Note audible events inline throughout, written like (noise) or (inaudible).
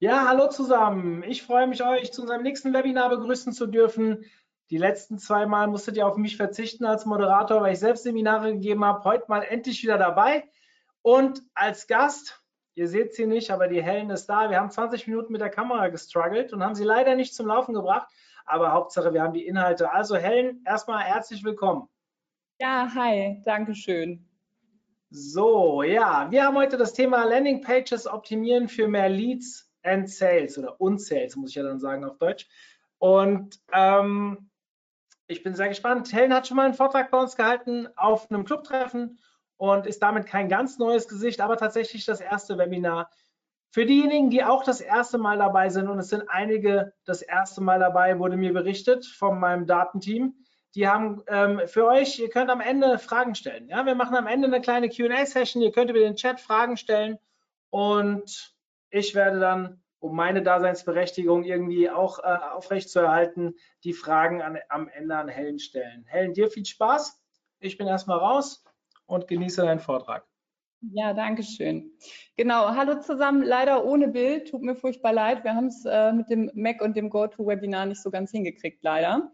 Ja, hallo zusammen. Ich freue mich, euch zu unserem nächsten Webinar begrüßen zu dürfen. Die letzten zwei Mal musstet ihr auf mich verzichten als Moderator, weil ich selbst Seminare gegeben habe. Heute mal endlich wieder dabei. Und als Gast, ihr seht sie nicht, aber die Helen ist da. Wir haben 20 Minuten mit der Kamera gestruggelt und haben sie leider nicht zum Laufen gebracht. Aber Hauptsache, wir haben die Inhalte. Also Helen, erstmal herzlich willkommen. Ja, hi, danke schön. So, ja, wir haben heute das Thema Landing Pages optimieren für mehr Leads and Sales oder und Sales, muss ich ja dann sagen auf Deutsch. Und ähm, ich bin sehr gespannt. Helen hat schon mal einen Vortrag bei uns gehalten auf einem Clubtreffen und ist damit kein ganz neues Gesicht, aber tatsächlich das erste Webinar. Für diejenigen, die auch das erste Mal dabei sind, und es sind einige das erste Mal dabei, wurde mir berichtet von meinem Datenteam, die haben ähm, für euch, ihr könnt am Ende Fragen stellen. Ja, wir machen am Ende eine kleine QA-Session, ihr könnt über den Chat Fragen stellen und ich werde dann, um meine Daseinsberechtigung irgendwie auch äh, aufrechtzuerhalten, die Fragen an, am Ende an Helen stellen. Helen, dir viel Spaß. Ich bin erstmal raus und genieße deinen Vortrag. Ja, danke schön. Genau, hallo zusammen. Leider ohne Bild, tut mir furchtbar leid. Wir haben es äh, mit dem Mac und dem GoToWebinar nicht so ganz hingekriegt, leider.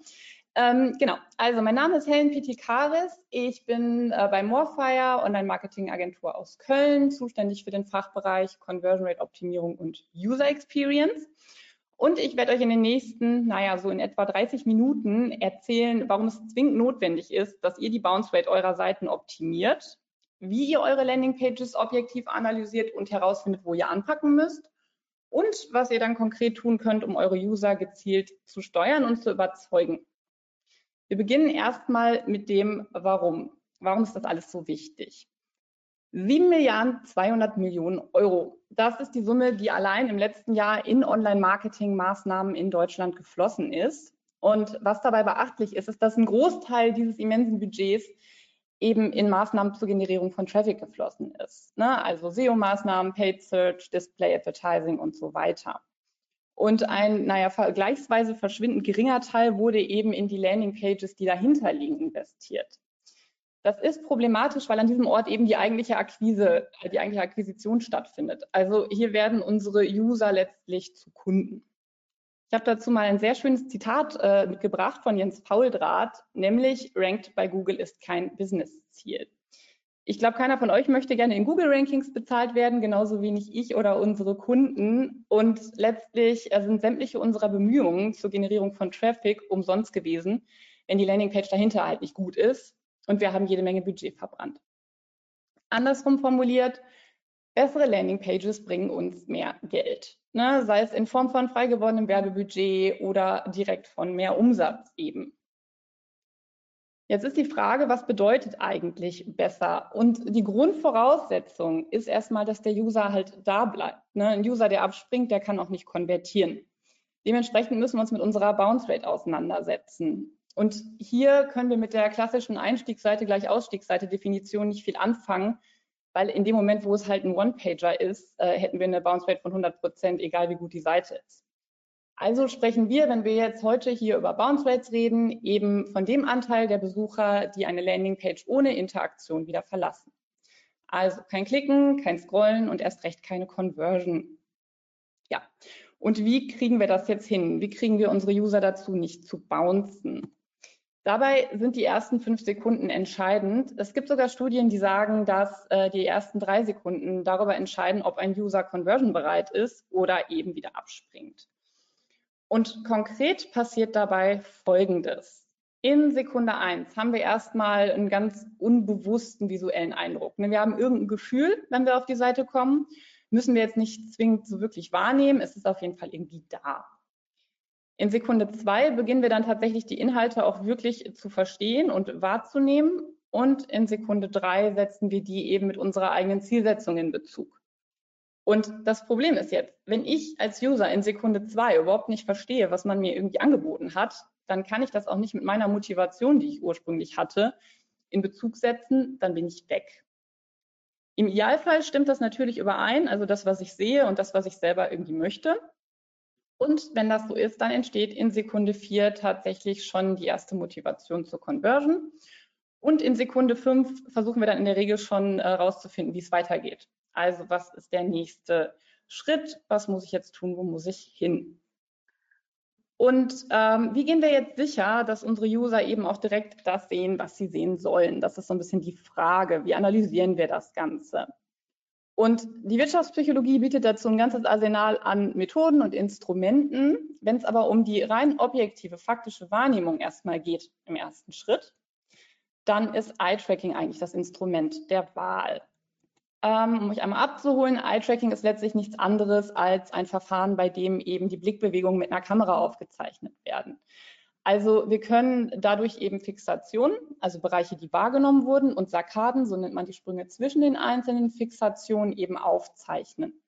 Ähm, genau, also mein Name ist Helen Pitikaris. Ich bin äh, bei Morefire, Online-Marketing-Agentur aus Köln, zuständig für den Fachbereich Conversion Rate Optimierung und User Experience. Und ich werde euch in den nächsten, naja, so in etwa 30 Minuten erzählen, warum es zwingend notwendig ist, dass ihr die Bounce Rate eurer Seiten optimiert, wie ihr eure Landingpages objektiv analysiert und herausfindet, wo ihr anpacken müsst und was ihr dann konkret tun könnt, um eure User gezielt zu steuern und zu überzeugen. Wir beginnen erstmal mit dem Warum. Warum ist das alles so wichtig? 7 Milliarden 200 Millionen Euro. Das ist die Summe, die allein im letzten Jahr in Online-Marketing-Maßnahmen in Deutschland geflossen ist. Und was dabei beachtlich ist, ist, dass ein Großteil dieses immensen Budgets eben in Maßnahmen zur Generierung von Traffic geflossen ist. Ne? Also SEO-Maßnahmen, Paid Search, Display Advertising und so weiter. Und ein, naja, vergleichsweise verschwindend geringer Teil wurde eben in die Landingpages, die dahinter liegen, investiert. Das ist problematisch, weil an diesem Ort eben die eigentliche Akquise, die eigentliche Akquisition stattfindet. Also hier werden unsere User letztlich zu Kunden. Ich habe dazu mal ein sehr schönes Zitat äh, mitgebracht von Jens Pauldrath, nämlich Ranked bei Google ist kein Business-Ziel. Ich glaube, keiner von euch möchte gerne in Google-Rankings bezahlt werden, genauso wenig ich oder unsere Kunden. Und letztlich äh, sind sämtliche unserer Bemühungen zur Generierung von Traffic umsonst gewesen, wenn die Landingpage dahinter halt nicht gut ist und wir haben jede Menge Budget verbrannt. Andersrum formuliert, bessere Landingpages bringen uns mehr Geld, ne? sei es in Form von frei gewonnenem Werbebudget oder direkt von mehr Umsatz eben. Jetzt ist die Frage, was bedeutet eigentlich besser? Und die Grundvoraussetzung ist erstmal, dass der User halt da bleibt. Ne? Ein User, der abspringt, der kann auch nicht konvertieren. Dementsprechend müssen wir uns mit unserer Bounce Rate auseinandersetzen. Und hier können wir mit der klassischen Einstiegsseite gleich Ausstiegsseite Definition nicht viel anfangen, weil in dem Moment, wo es halt ein One-Pager ist, äh, hätten wir eine Bounce Rate von 100 Prozent, egal wie gut die Seite ist. Also sprechen wir, wenn wir jetzt heute hier über Bounce Rates reden, eben von dem Anteil der Besucher, die eine Landingpage ohne Interaktion wieder verlassen. Also kein Klicken, kein Scrollen und erst recht keine Conversion. Ja, und wie kriegen wir das jetzt hin? Wie kriegen wir unsere User dazu, nicht zu bouncen? Dabei sind die ersten fünf Sekunden entscheidend. Es gibt sogar Studien, die sagen, dass äh, die ersten drei Sekunden darüber entscheiden, ob ein User conversion bereit ist oder eben wieder abspringt. Und konkret passiert dabei Folgendes. In Sekunde 1 haben wir erstmal einen ganz unbewussten visuellen Eindruck. Ne, wir haben irgendein Gefühl, wenn wir auf die Seite kommen. Müssen wir jetzt nicht zwingend so wirklich wahrnehmen. Es ist auf jeden Fall irgendwie da. In Sekunde 2 beginnen wir dann tatsächlich die Inhalte auch wirklich zu verstehen und wahrzunehmen. Und in Sekunde 3 setzen wir die eben mit unserer eigenen Zielsetzung in Bezug. Und das Problem ist jetzt, wenn ich als User in Sekunde zwei überhaupt nicht verstehe, was man mir irgendwie angeboten hat, dann kann ich das auch nicht mit meiner Motivation, die ich ursprünglich hatte, in Bezug setzen, dann bin ich weg. Im Idealfall stimmt das natürlich überein, also das, was ich sehe und das, was ich selber irgendwie möchte. Und wenn das so ist, dann entsteht in Sekunde vier tatsächlich schon die erste Motivation zur Conversion. Und in Sekunde fünf versuchen wir dann in der Regel schon herauszufinden, äh, wie es weitergeht. Also was ist der nächste Schritt? Was muss ich jetzt tun? Wo muss ich hin? Und ähm, wie gehen wir jetzt sicher, dass unsere User eben auch direkt das sehen, was sie sehen sollen? Das ist so ein bisschen die Frage. Wie analysieren wir das Ganze? Und die Wirtschaftspsychologie bietet dazu ein ganzes Arsenal an Methoden und Instrumenten. Wenn es aber um die rein objektive, faktische Wahrnehmung erstmal geht im ersten Schritt, dann ist Eye-Tracking eigentlich das Instrument der Wahl. Ähm, um mich einmal abzuholen, Eye-Tracking ist letztlich nichts anderes als ein Verfahren, bei dem eben die Blickbewegungen mit einer Kamera aufgezeichnet werden. Also wir können dadurch eben Fixationen, also Bereiche, die wahrgenommen wurden, und Sarkaden, so nennt man die Sprünge zwischen den einzelnen Fixationen, eben aufzeichnen.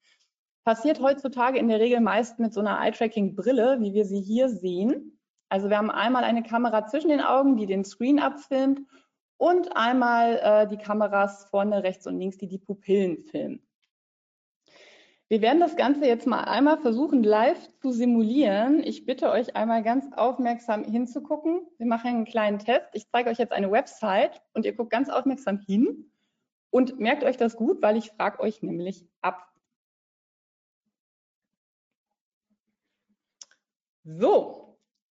Passiert heutzutage in der Regel meist mit so einer Eye-Tracking-Brille, wie wir sie hier sehen. Also wir haben einmal eine Kamera zwischen den Augen, die den Screen abfilmt und einmal äh, die Kameras vorne rechts und links, die die Pupillen filmen. Wir werden das Ganze jetzt mal einmal versuchen, live zu simulieren. Ich bitte euch einmal ganz aufmerksam hinzugucken. Wir machen einen kleinen Test. Ich zeige euch jetzt eine Website und ihr guckt ganz aufmerksam hin und merkt euch das gut, weil ich frage euch nämlich ab. So,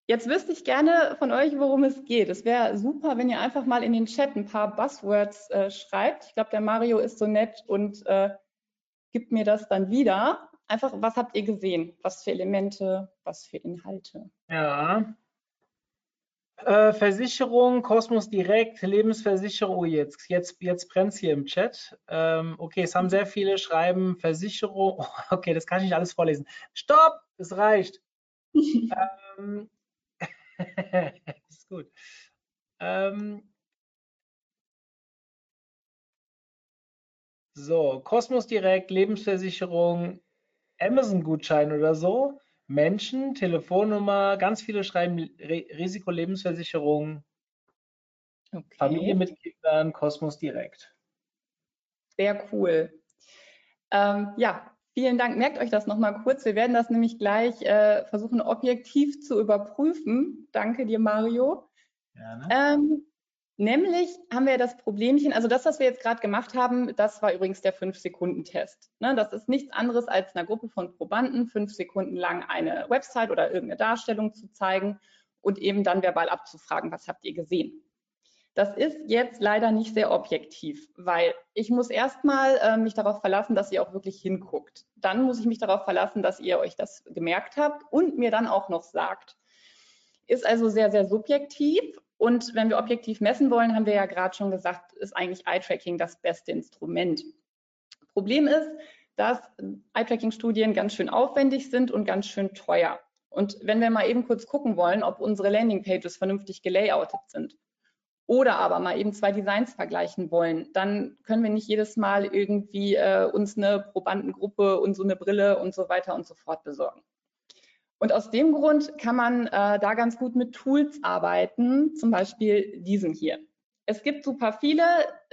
Jetzt wüsste ich gerne von euch, worum es geht. Es wäre super, wenn ihr einfach mal in den Chat ein paar Buzzwords äh, schreibt. Ich glaube, der Mario ist so nett und äh, gibt mir das dann wieder. Einfach, was habt ihr gesehen? Was für Elemente, was für Inhalte? Ja. Äh, Versicherung, Kosmos Direkt, Lebensversicherung. Oh, jetzt, jetzt, jetzt brennt es hier im Chat. Ähm, okay, es haben sehr viele schreiben Versicherung. (laughs) Okay, das kann ich nicht alles vorlesen. Stopp, es reicht. (laughs) ähm, (laughs) ist gut. Ähm, so, Kosmos Direkt, Lebensversicherung, Amazon-Gutschein oder so. Menschen, Telefonnummer, ganz viele schreiben Re Risikolebensversicherung, okay. Familie mit Kindern, Kosmos Direkt. Sehr cool. Ähm, ja, Vielen Dank. Merkt euch das nochmal kurz. Wir werden das nämlich gleich äh, versuchen, objektiv zu überprüfen. Danke dir, Mario. Ähm, nämlich haben wir das Problemchen, also das, was wir jetzt gerade gemacht haben, das war übrigens der 5-Sekunden-Test. Ne, das ist nichts anderes als einer Gruppe von Probanden fünf Sekunden lang eine Website oder irgendeine Darstellung zu zeigen und eben dann verbal abzufragen, was habt ihr gesehen. Das ist jetzt leider nicht sehr objektiv, weil ich muss erstmal äh, mich darauf verlassen, dass ihr auch wirklich hinguckt. Dann muss ich mich darauf verlassen, dass ihr euch das gemerkt habt und mir dann auch noch sagt. Ist also sehr, sehr subjektiv. Und wenn wir objektiv messen wollen, haben wir ja gerade schon gesagt, ist eigentlich Eye-Tracking das beste Instrument. Problem ist, dass Eye-Tracking-Studien ganz schön aufwendig sind und ganz schön teuer. Und wenn wir mal eben kurz gucken wollen, ob unsere Landingpages vernünftig gelayoutet sind, oder aber mal eben zwei Designs vergleichen wollen, dann können wir nicht jedes Mal irgendwie äh, uns eine Probandengruppe und so eine Brille und so weiter und so fort besorgen. Und aus dem Grund kann man äh, da ganz gut mit Tools arbeiten, zum Beispiel diesen hier. Es gibt super viele,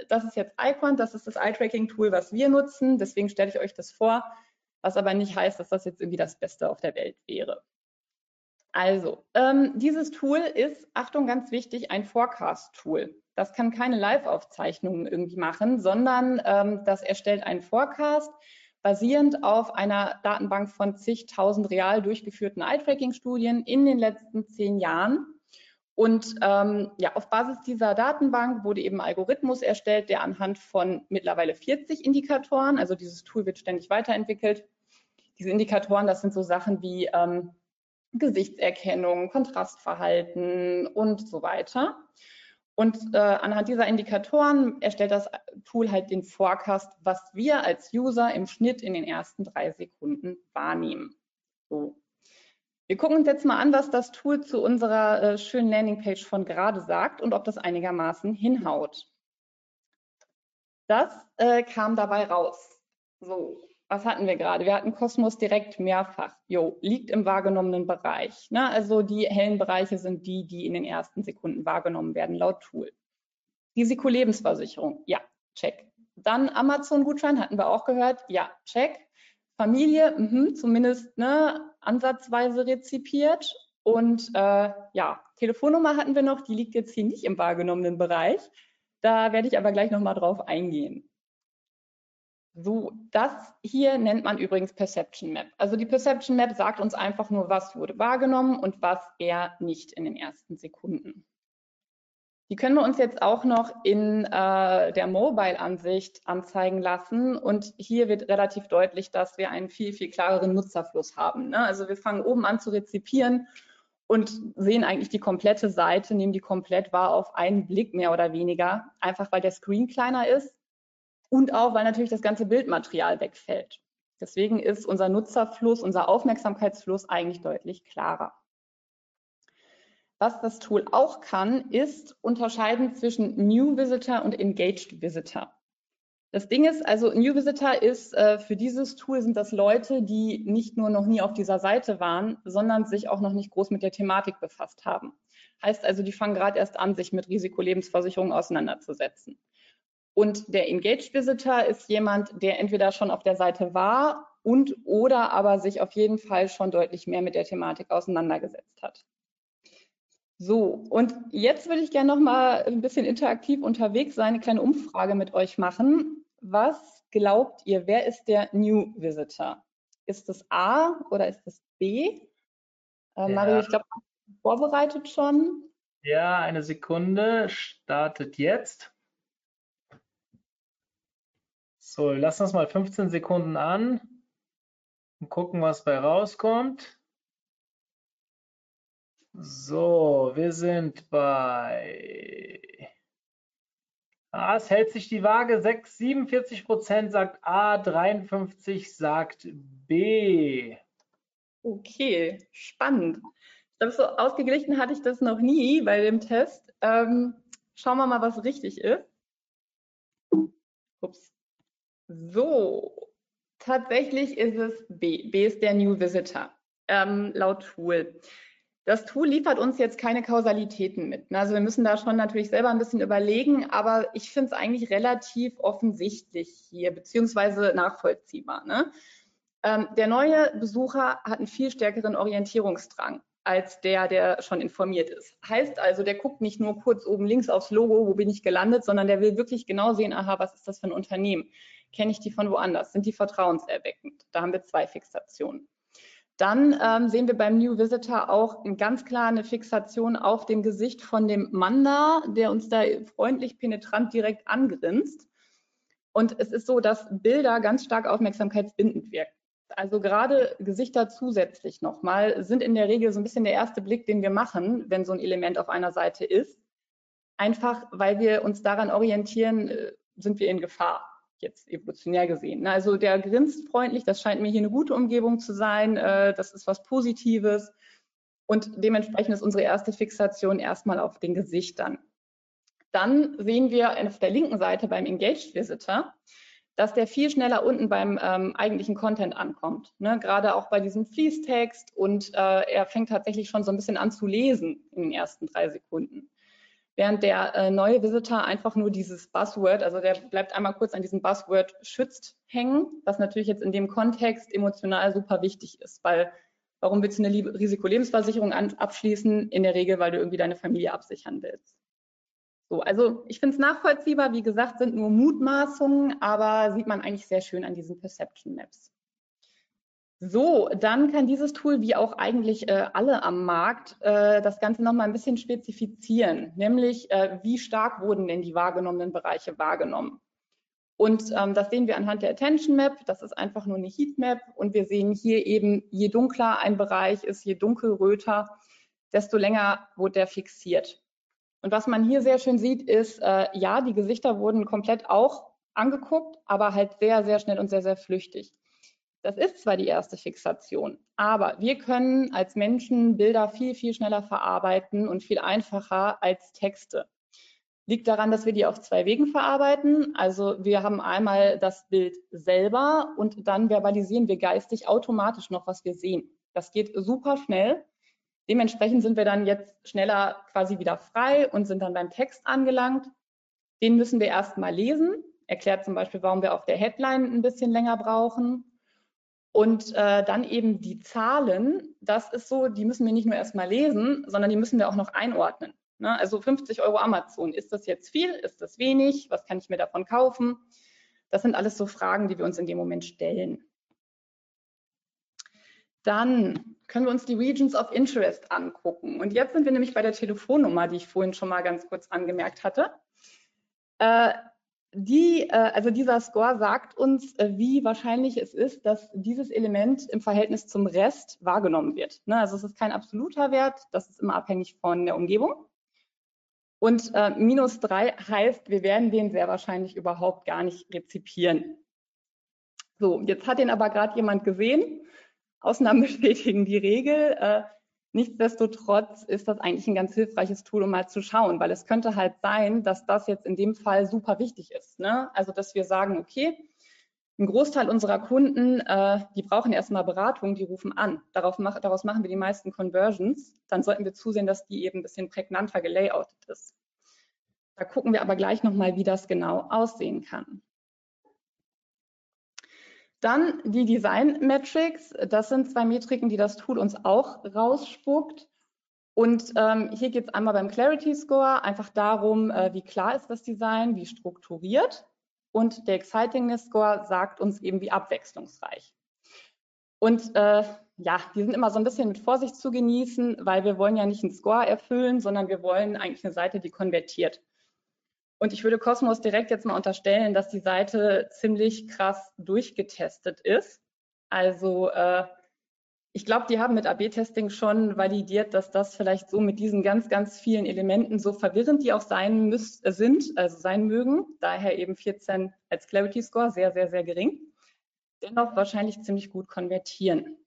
das ist jetzt iQuant, das ist das Eye-Tracking-Tool, was wir nutzen, deswegen stelle ich euch das vor, was aber nicht heißt, dass das jetzt irgendwie das Beste auf der Welt wäre. Also, ähm, dieses Tool ist, Achtung, ganz wichtig, ein Forecast-Tool. Das kann keine Live-Aufzeichnungen irgendwie machen, sondern ähm, das erstellt einen Forecast basierend auf einer Datenbank von zigtausend real durchgeführten Eye-Tracking-Studien in den letzten zehn Jahren. Und ähm, ja, auf Basis dieser Datenbank wurde eben ein Algorithmus erstellt, der anhand von mittlerweile 40 Indikatoren, also dieses Tool wird ständig weiterentwickelt. Diese Indikatoren, das sind so Sachen wie ähm, Gesichtserkennung, Kontrastverhalten und so weiter. Und äh, anhand dieser Indikatoren erstellt das Tool halt den Forecast, was wir als User im Schnitt in den ersten drei Sekunden wahrnehmen. So. Wir gucken uns jetzt mal an, was das Tool zu unserer äh, schönen Landingpage von gerade sagt und ob das einigermaßen hinhaut. Das äh, kam dabei raus. So, was hatten wir gerade? Wir hatten Kosmos direkt mehrfach. Jo, liegt im wahrgenommenen Bereich. Ne? Also die hellen Bereiche sind die, die in den ersten Sekunden wahrgenommen werden, laut Tool. Risikolebensversicherung, ja, check. Dann Amazon-Gutschein hatten wir auch gehört, ja, check. Familie, mh, zumindest ne, ansatzweise rezipiert. Und äh, ja, Telefonnummer hatten wir noch, die liegt jetzt hier nicht im wahrgenommenen Bereich. Da werde ich aber gleich nochmal drauf eingehen. So, das hier nennt man übrigens Perception Map. Also die Perception Map sagt uns einfach nur, was wurde wahrgenommen und was eher nicht in den ersten Sekunden. Die können wir uns jetzt auch noch in äh, der Mobile-Ansicht anzeigen lassen. Und hier wird relativ deutlich, dass wir einen viel, viel klareren Nutzerfluss haben. Ne? Also wir fangen oben an zu rezipieren und sehen eigentlich die komplette Seite, nehmen die komplett wahr auf einen Blick mehr oder weniger, einfach weil der Screen kleiner ist und auch, weil natürlich das ganze Bildmaterial wegfällt. Deswegen ist unser Nutzerfluss, unser Aufmerksamkeitsfluss eigentlich deutlich klarer. Was das Tool auch kann, ist unterscheiden zwischen New Visitor und Engaged Visitor. Das Ding ist, also New Visitor ist äh, für dieses Tool sind das Leute, die nicht nur noch nie auf dieser Seite waren, sondern sich auch noch nicht groß mit der Thematik befasst haben. Heißt also, die fangen gerade erst an, sich mit Risikolebensversicherungen auseinanderzusetzen. Und der Engaged Visitor ist jemand, der entweder schon auf der Seite war und oder aber sich auf jeden Fall schon deutlich mehr mit der Thematik auseinandergesetzt hat. So, und jetzt würde ich gerne noch mal ein bisschen interaktiv unterwegs sein, eine kleine Umfrage mit euch machen. Was glaubt ihr, wer ist der New Visitor? Ist es A oder ist es B? Äh, ja. Mario, ich glaube, vorbereitet schon. Ja, eine Sekunde, startet jetzt. So, lass uns mal 15 Sekunden an und gucken, was bei rauskommt. So, wir sind bei. Ah, es hält sich die Waage. 6, 47 Prozent sagt A, 53 sagt B. Okay, spannend. Ich glaube, so ausgeglichen hatte ich das noch nie bei dem Test. Ähm, schauen wir mal, was richtig ist. Ups. So, tatsächlich ist es B. B ist der New Visitor, ähm, laut Tool. Das Tool liefert uns jetzt keine Kausalitäten mit. Ne? Also wir müssen da schon natürlich selber ein bisschen überlegen, aber ich finde es eigentlich relativ offensichtlich hier, beziehungsweise nachvollziehbar. Ne? Ähm, der neue Besucher hat einen viel stärkeren Orientierungsdrang als der, der schon informiert ist. Heißt also, der guckt nicht nur kurz oben links aufs Logo, wo bin ich gelandet, sondern der will wirklich genau sehen, aha, was ist das für ein Unternehmen? Kenne ich die von woanders? Sind die vertrauenserweckend? Da haben wir zwei Fixationen. Dann ähm, sehen wir beim New Visitor auch ganz klar eine Fixation auf dem Gesicht von dem Mann da, der uns da freundlich penetrant direkt angrinst. Und es ist so, dass Bilder ganz stark aufmerksamkeitsbindend wirken. Also gerade Gesichter zusätzlich nochmal sind in der Regel so ein bisschen der erste Blick, den wir machen, wenn so ein Element auf einer Seite ist. Einfach, weil wir uns daran orientieren, äh, sind wir in Gefahr jetzt evolutionär gesehen. Ne? Also der grinst freundlich, das scheint mir hier eine gute Umgebung zu sein, äh, das ist was Positives und dementsprechend ist unsere erste Fixation erstmal auf den Gesichtern. Dann sehen wir auf der linken Seite beim Engaged Visitor, dass der viel schneller unten beim ähm, eigentlichen Content ankommt. Ne? Gerade auch bei diesem Fließtext und äh, er fängt tatsächlich schon so ein bisschen an zu lesen in den ersten drei Sekunden während der äh, neue Visitor einfach nur dieses Buzzword, also der bleibt einmal kurz an diesem Buzzword schützt hängen, was natürlich jetzt in dem Kontext emotional super wichtig ist, weil warum willst du eine Risikolebensversicherung abschließen? In der Regel, weil du irgendwie deine Familie absichern willst. So, also ich finde es nachvollziehbar, wie gesagt, sind nur Mutmaßungen, aber sieht man eigentlich sehr schön an diesen Perception Maps. So, dann kann dieses Tool, wie auch eigentlich äh, alle am Markt, äh, das Ganze nochmal ein bisschen spezifizieren, nämlich äh, wie stark wurden denn die wahrgenommenen Bereiche wahrgenommen. Und ähm, das sehen wir anhand der Attention Map, das ist einfach nur eine Heatmap und wir sehen hier eben, je dunkler ein Bereich ist, je dunkelröter, desto länger wurde der fixiert. Und was man hier sehr schön sieht, ist, äh, ja, die Gesichter wurden komplett auch angeguckt, aber halt sehr, sehr schnell und sehr, sehr flüchtig. Das ist zwar die erste Fixation, aber wir können als Menschen Bilder viel, viel schneller verarbeiten und viel einfacher als Texte. liegt daran, dass wir die auf zwei Wegen verarbeiten. Also wir haben einmal das Bild selber und dann verbalisieren wir geistig automatisch noch, was wir sehen. Das geht super schnell. Dementsprechend sind wir dann jetzt schneller quasi wieder frei und sind dann beim Text angelangt. Den müssen wir erstmal lesen. Erklärt zum Beispiel, warum wir auf der Headline ein bisschen länger brauchen. Und äh, dann eben die Zahlen, das ist so, die müssen wir nicht nur erstmal lesen, sondern die müssen wir auch noch einordnen. Ne? Also 50 Euro Amazon, ist das jetzt viel, ist das wenig, was kann ich mir davon kaufen? Das sind alles so Fragen, die wir uns in dem Moment stellen. Dann können wir uns die Regions of Interest angucken. Und jetzt sind wir nämlich bei der Telefonnummer, die ich vorhin schon mal ganz kurz angemerkt hatte. Äh, die, äh, also dieser Score sagt uns, äh, wie wahrscheinlich es ist, dass dieses Element im Verhältnis zum Rest wahrgenommen wird. Ne? Also es ist kein absoluter Wert, das ist immer abhängig von der Umgebung. Und äh, minus drei heißt, wir werden den sehr wahrscheinlich überhaupt gar nicht rezipieren. So, jetzt hat den aber gerade jemand gesehen. Ausnahmen (laughs) bestätigen die Regel. Nichtsdestotrotz ist das eigentlich ein ganz hilfreiches Tool, um mal zu schauen, weil es könnte halt sein, dass das jetzt in dem Fall super wichtig ist. Ne? Also, dass wir sagen, okay, ein Großteil unserer Kunden, äh, die brauchen erstmal Beratung, die rufen an. Darauf mach, daraus machen wir die meisten Conversions. Dann sollten wir zusehen, dass die eben ein bisschen prägnanter gelayoutet ist. Da gucken wir aber gleich nochmal, wie das genau aussehen kann. Dann die Design Metrics. Das sind zwei Metriken, die das Tool uns auch rausspuckt. Und ähm, hier geht es einmal beim Clarity Score einfach darum, äh, wie klar ist das Design, wie strukturiert. Und der Excitingness Score sagt uns eben, wie abwechslungsreich. Und äh, ja, die sind immer so ein bisschen mit Vorsicht zu genießen, weil wir wollen ja nicht einen Score erfüllen, sondern wir wollen eigentlich eine Seite, die konvertiert. Und ich würde Cosmos direkt jetzt mal unterstellen, dass die Seite ziemlich krass durchgetestet ist. Also äh, ich glaube, die haben mit AB-Testing schon validiert, dass das vielleicht so mit diesen ganz, ganz vielen Elementen so verwirrend die auch sein müssen, äh, sind, also sein mögen. Daher eben 14 als Clarity Score, sehr, sehr, sehr gering. Dennoch wahrscheinlich ziemlich gut konvertieren.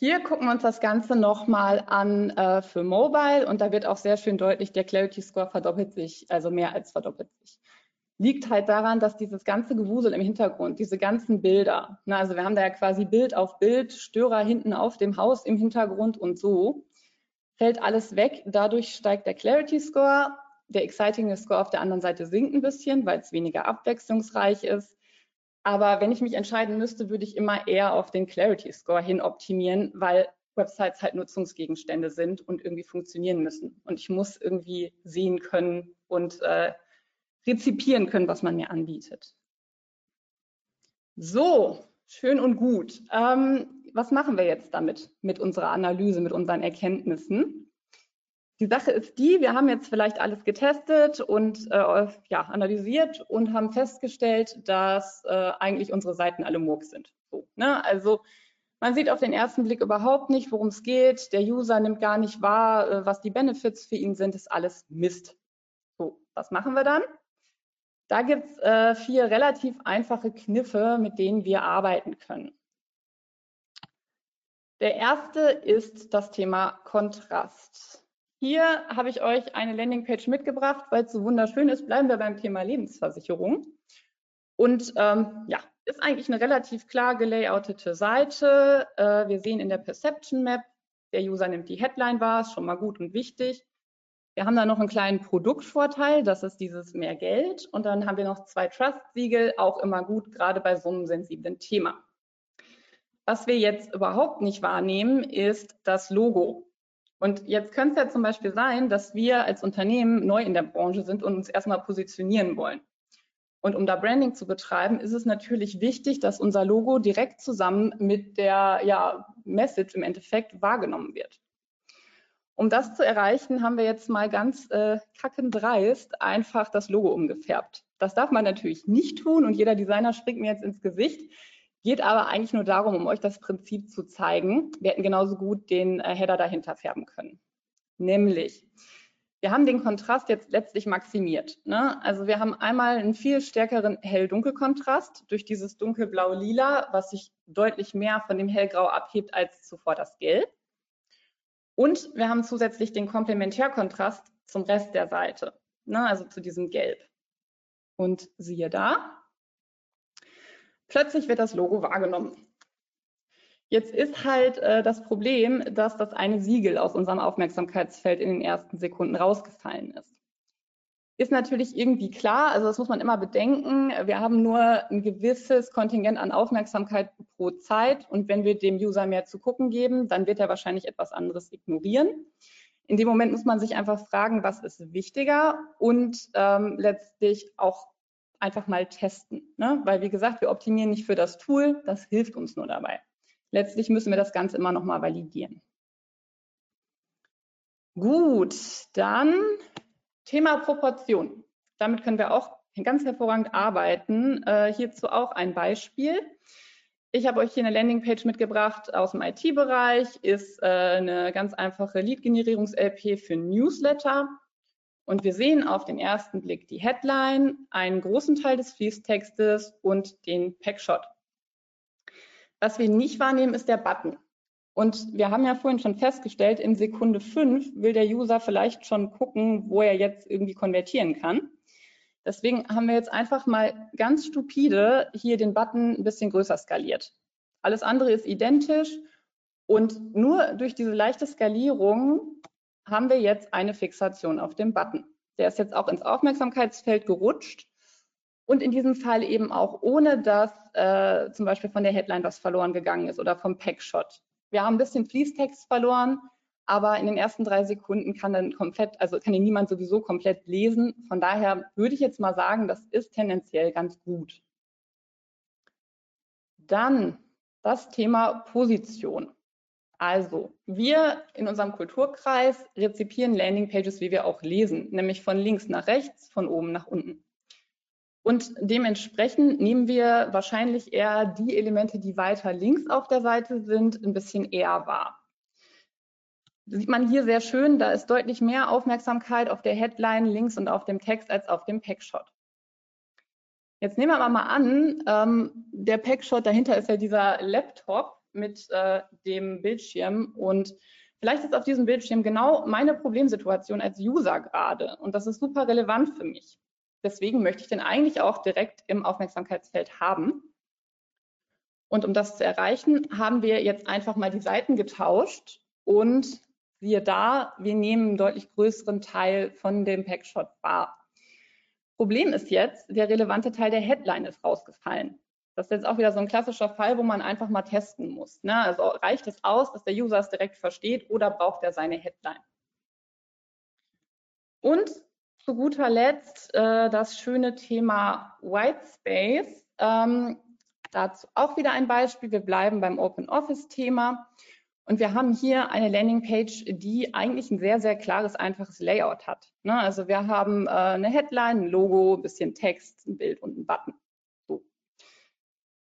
Hier gucken wir uns das Ganze nochmal an äh, für Mobile und da wird auch sehr schön deutlich, der Clarity Score verdoppelt sich, also mehr als verdoppelt sich. Liegt halt daran, dass dieses ganze Gewusel im Hintergrund, diese ganzen Bilder, na, also wir haben da ja quasi Bild auf Bild, Störer hinten auf dem Haus im Hintergrund und so, fällt alles weg. Dadurch steigt der Clarity Score, der Excitingness Score auf der anderen Seite sinkt ein bisschen, weil es weniger abwechslungsreich ist. Aber wenn ich mich entscheiden müsste, würde ich immer eher auf den Clarity Score hin optimieren, weil Websites halt Nutzungsgegenstände sind und irgendwie funktionieren müssen. Und ich muss irgendwie sehen können und äh, rezipieren können, was man mir anbietet. So, schön und gut. Ähm, was machen wir jetzt damit, mit unserer Analyse, mit unseren Erkenntnissen? Die Sache ist die, wir haben jetzt vielleicht alles getestet und äh, ja, analysiert und haben festgestellt, dass äh, eigentlich unsere Seiten alle Murks sind. So, ne? Also man sieht auf den ersten Blick überhaupt nicht, worum es geht. Der User nimmt gar nicht wahr, äh, was die Benefits für ihn sind. ist alles Mist. So, was machen wir dann? Da gibt es äh, vier relativ einfache Kniffe, mit denen wir arbeiten können. Der erste ist das Thema Kontrast. Hier habe ich euch eine Landingpage mitgebracht, weil es so wunderschön ist. Bleiben wir beim Thema Lebensversicherung. Und ähm, ja, ist eigentlich eine relativ klar gelayoutete Seite. Äh, wir sehen in der Perception Map, der User nimmt die Headline wahr, ist schon mal gut und wichtig. Wir haben da noch einen kleinen Produktvorteil, das ist dieses mehr Geld. Und dann haben wir noch zwei Trust-Siegel, auch immer gut, gerade bei so einem sensiblen Thema. Was wir jetzt überhaupt nicht wahrnehmen, ist das Logo. Und jetzt könnte es ja zum Beispiel sein, dass wir als Unternehmen neu in der Branche sind und uns erstmal positionieren wollen. Und um da Branding zu betreiben, ist es natürlich wichtig, dass unser Logo direkt zusammen mit der ja, Message im Endeffekt wahrgenommen wird. Um das zu erreichen, haben wir jetzt mal ganz äh, kackendreist einfach das Logo umgefärbt. Das darf man natürlich nicht tun und jeder Designer springt mir jetzt ins Gesicht. Geht aber eigentlich nur darum, um euch das Prinzip zu zeigen. Wir hätten genauso gut den äh, Header dahinter färben können. Nämlich, wir haben den Kontrast jetzt letztlich maximiert. Ne? Also wir haben einmal einen viel stärkeren Hell-Dunkel-Kontrast durch dieses dunkelblau-lila, was sich deutlich mehr von dem hellgrau abhebt als zuvor das Gelb. Und wir haben zusätzlich den Komplementärkontrast zum Rest der Seite, ne, also zu diesem Gelb. Und siehe da, plötzlich wird das Logo wahrgenommen. Jetzt ist halt äh, das Problem, dass das eine Siegel aus unserem Aufmerksamkeitsfeld in den ersten Sekunden rausgefallen ist. Ist natürlich irgendwie klar, also das muss man immer bedenken. Wir haben nur ein gewisses Kontingent an Aufmerksamkeit pro Zeit und wenn wir dem User mehr zu gucken geben, dann wird er wahrscheinlich etwas anderes ignorieren. In dem Moment muss man sich einfach fragen, was ist wichtiger und ähm, letztlich auch einfach mal testen. Ne? Weil wie gesagt, wir optimieren nicht für das Tool, das hilft uns nur dabei. Letztlich müssen wir das Ganze immer noch mal validieren. Gut, dann Thema Proportion. Damit können wir auch ganz hervorragend arbeiten. Äh, hierzu auch ein Beispiel. Ich habe euch hier eine Landingpage mitgebracht aus dem IT-Bereich, ist äh, eine ganz einfache Lead-Generierungs-LP für Newsletter. Und wir sehen auf den ersten Blick die Headline, einen großen Teil des Fließtextes und den Packshot. Was wir nicht wahrnehmen, ist der Button. Und wir haben ja vorhin schon festgestellt, in Sekunde 5 will der User vielleicht schon gucken, wo er jetzt irgendwie konvertieren kann. Deswegen haben wir jetzt einfach mal ganz stupide hier den Button ein bisschen größer skaliert. Alles andere ist identisch und nur durch diese leichte Skalierung haben wir jetzt eine Fixation auf dem Button. Der ist jetzt auch ins Aufmerksamkeitsfeld gerutscht und in diesem Fall eben auch ohne, dass äh, zum Beispiel von der Headline was verloren gegangen ist oder vom Packshot. Wir haben ein bisschen Fließtext verloren, aber in den ersten drei Sekunden kann dann komplett, also kann ihn niemand sowieso komplett lesen. Von daher würde ich jetzt mal sagen, das ist tendenziell ganz gut. Dann das Thema Position. Also, wir in unserem Kulturkreis rezipieren Landingpages, wie wir auch lesen, nämlich von links nach rechts, von oben nach unten. Und dementsprechend nehmen wir wahrscheinlich eher die Elemente, die weiter links auf der Seite sind, ein bisschen eher wahr. Das sieht man hier sehr schön, da ist deutlich mehr Aufmerksamkeit auf der Headline links und auf dem Text als auf dem Packshot. Jetzt nehmen wir aber mal an, ähm, der Packshot dahinter ist ja dieser Laptop mit äh, dem Bildschirm und vielleicht ist auf diesem Bildschirm genau meine Problemsituation als User gerade und das ist super relevant für mich. Deswegen möchte ich den eigentlich auch direkt im Aufmerksamkeitsfeld haben. Und um das zu erreichen, haben wir jetzt einfach mal die Seiten getauscht und siehe da, wir nehmen einen deutlich größeren Teil von dem Packshot wahr. Problem ist jetzt, der relevante Teil der Headline ist rausgefallen. Das ist jetzt auch wieder so ein klassischer Fall, wo man einfach mal testen muss. Ne? Also reicht es aus, dass der User es direkt versteht oder braucht er seine Headline? Und zu guter Letzt äh, das schöne Thema White Space. Ähm, dazu auch wieder ein Beispiel. Wir bleiben beim Open Office Thema. Und wir haben hier eine Landingpage, die eigentlich ein sehr, sehr klares, einfaches Layout hat. Ne? Also wir haben äh, eine Headline, ein Logo, ein bisschen Text, ein Bild und ein Button.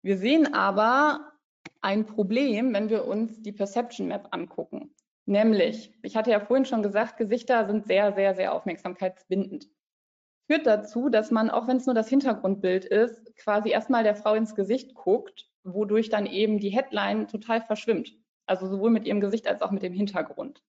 Wir sehen aber ein Problem, wenn wir uns die Perception Map angucken. Nämlich, ich hatte ja vorhin schon gesagt, Gesichter sind sehr, sehr, sehr aufmerksamkeitsbindend. Führt dazu, dass man, auch wenn es nur das Hintergrundbild ist, quasi erstmal der Frau ins Gesicht guckt, wodurch dann eben die Headline total verschwimmt. Also sowohl mit ihrem Gesicht als auch mit dem Hintergrund.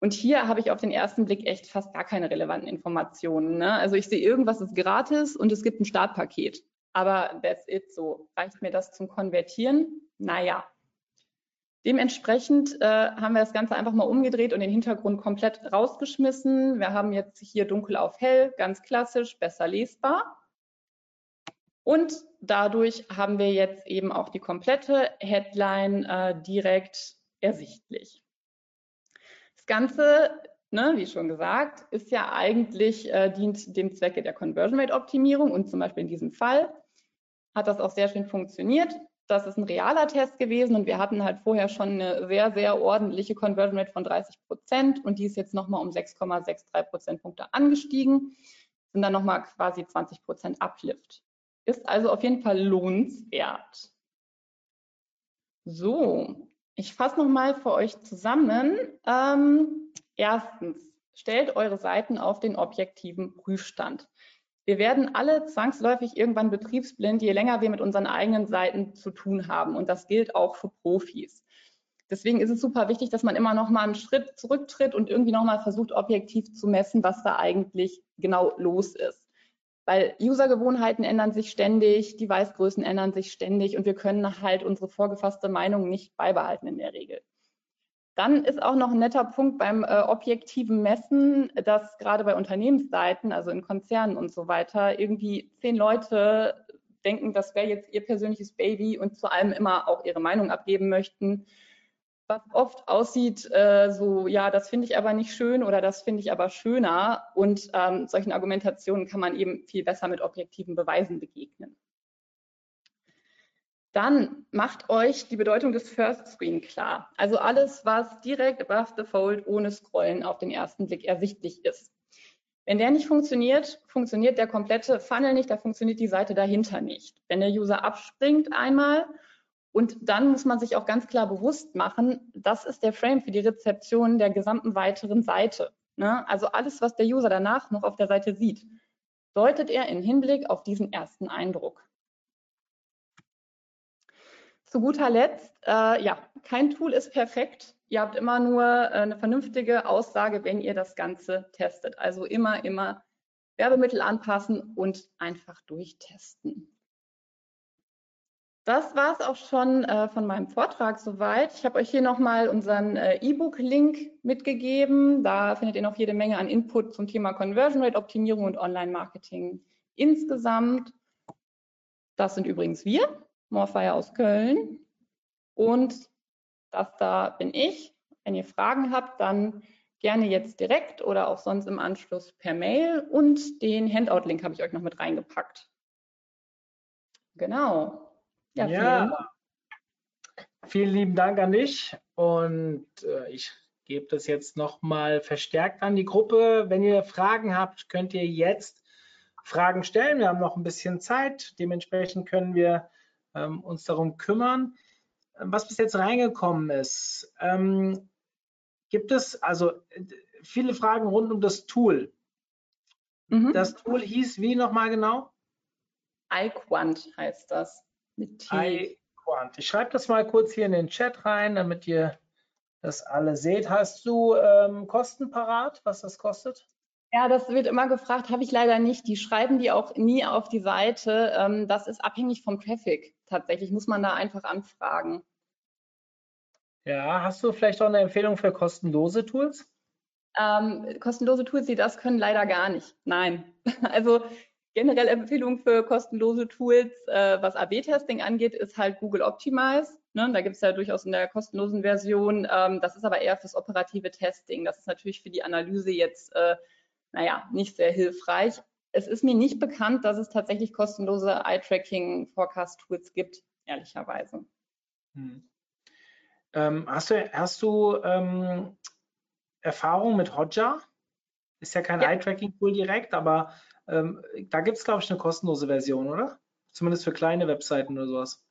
Und hier habe ich auf den ersten Blick echt fast gar keine relevanten Informationen. Ne? Also ich sehe irgendwas ist gratis und es gibt ein Startpaket. Aber that's it so. Reicht mir das zum Konvertieren? Naja, Dementsprechend äh, haben wir das Ganze einfach mal umgedreht und den Hintergrund komplett rausgeschmissen. Wir haben jetzt hier dunkel auf hell, ganz klassisch, besser lesbar. Und dadurch haben wir jetzt eben auch die komplette Headline äh, direkt ersichtlich. Das Ganze, ne, wie schon gesagt, ist ja eigentlich, äh, dient dem Zwecke der Conversion Rate Optimierung und zum Beispiel in diesem Fall hat das auch sehr schön funktioniert das ist ein realer Test gewesen und wir hatten halt vorher schon eine sehr, sehr ordentliche Conversion Rate von 30 Prozent und die ist jetzt nochmal um 6,63 Prozentpunkte angestiegen, sind dann nochmal quasi 20 Prozent Uplift. Ist also auf jeden Fall lohnenswert. So, ich fasse nochmal für euch zusammen. Ähm, erstens, stellt eure Seiten auf den objektiven Prüfstand. Wir werden alle zwangsläufig irgendwann betriebsblind, je länger wir mit unseren eigenen Seiten zu tun haben. Und das gilt auch für Profis. Deswegen ist es super wichtig, dass man immer noch mal einen Schritt zurücktritt und irgendwie noch mal versucht, objektiv zu messen, was da eigentlich genau los ist. Weil Usergewohnheiten ändern sich ständig, die Weißgrößen ändern sich ständig und wir können halt unsere vorgefasste Meinung nicht beibehalten in der Regel. Dann ist auch noch ein netter Punkt beim äh, objektiven Messen, dass gerade bei Unternehmensseiten, also in Konzernen und so weiter, irgendwie zehn Leute denken, das wäre jetzt ihr persönliches Baby und zu allem immer auch ihre Meinung abgeben möchten was oft aussieht, äh, so, ja, das finde ich aber nicht schön oder das finde ich aber schöner. Und ähm, solchen Argumentationen kann man eben viel besser mit objektiven Beweisen begegnen. Dann macht euch die Bedeutung des First Screen klar. Also alles, was direkt above the fold ohne Scrollen auf den ersten Blick ersichtlich ist. Wenn der nicht funktioniert, funktioniert der komplette Funnel nicht, da funktioniert die Seite dahinter nicht. Wenn der User abspringt einmal und dann muss man sich auch ganz klar bewusst machen, das ist der Frame für die Rezeption der gesamten weiteren Seite. Ne? Also alles, was der User danach noch auf der Seite sieht, deutet er im Hinblick auf diesen ersten Eindruck. Zu guter Letzt, äh, ja, kein Tool ist perfekt. Ihr habt immer nur äh, eine vernünftige Aussage, wenn ihr das Ganze testet. Also immer, immer Werbemittel anpassen und einfach durchtesten. Das war es auch schon äh, von meinem Vortrag soweit. Ich habe euch hier nochmal unseren äh, E-Book-Link mitgegeben. Da findet ihr noch jede Menge an Input zum Thema Conversion Rate Optimierung und Online-Marketing insgesamt. Das sind übrigens wir, Morfire aus Köln. Und das da bin ich. Wenn ihr Fragen habt, dann gerne jetzt direkt oder auch sonst im Anschluss per Mail. Und den Handout-Link habe ich euch noch mit reingepackt. Genau. Ja, ja. Vielen, lieben Dank an dich und äh, ich gebe das jetzt nochmal verstärkt an die Gruppe. Wenn ihr Fragen habt, könnt ihr jetzt Fragen stellen. Wir haben noch ein bisschen Zeit. Dementsprechend können wir ähm, uns darum kümmern. Was bis jetzt reingekommen ist, ähm, gibt es also viele Fragen rund um das Tool. Mhm. Das Tool hieß wie nochmal genau? iQuant heißt das. Mit T. iQuant. Ich schreibe das mal kurz hier in den Chat rein, damit ihr das alle seht. Hast du ähm, Kosten parat, was das kostet? Ja, das wird immer gefragt, habe ich leider nicht. Die schreiben die auch nie auf die Seite. Ähm, das ist abhängig vom Traffic. Tatsächlich muss man da einfach anfragen. Ja, hast du vielleicht auch eine Empfehlung für kostenlose Tools? Ähm, kostenlose Tools, die das können, leider gar nicht. Nein. (laughs) Also generell Empfehlung für kostenlose Tools, äh, was AB-Testing angeht, ist halt Google Optimize. Ne? Da gibt es ja durchaus in der kostenlosen Version. Ähm, das ist aber eher fürs operative Testing. Das ist natürlich für die Analyse jetzt, äh, naja, nicht sehr hilfreich. Es ist mir nicht bekannt, dass es tatsächlich kostenlose Eye-Tracking-Forecast-Tools gibt, ehrlicherweise. Hm. Ähm, hast du, hast du ähm, Erfahrung mit Hotjar? Ist ja kein ja. Eye-Tracking-Tool direkt, aber ähm, da gibt es, glaube ich, eine kostenlose Version, oder? Zumindest für kleine Webseiten oder sowas.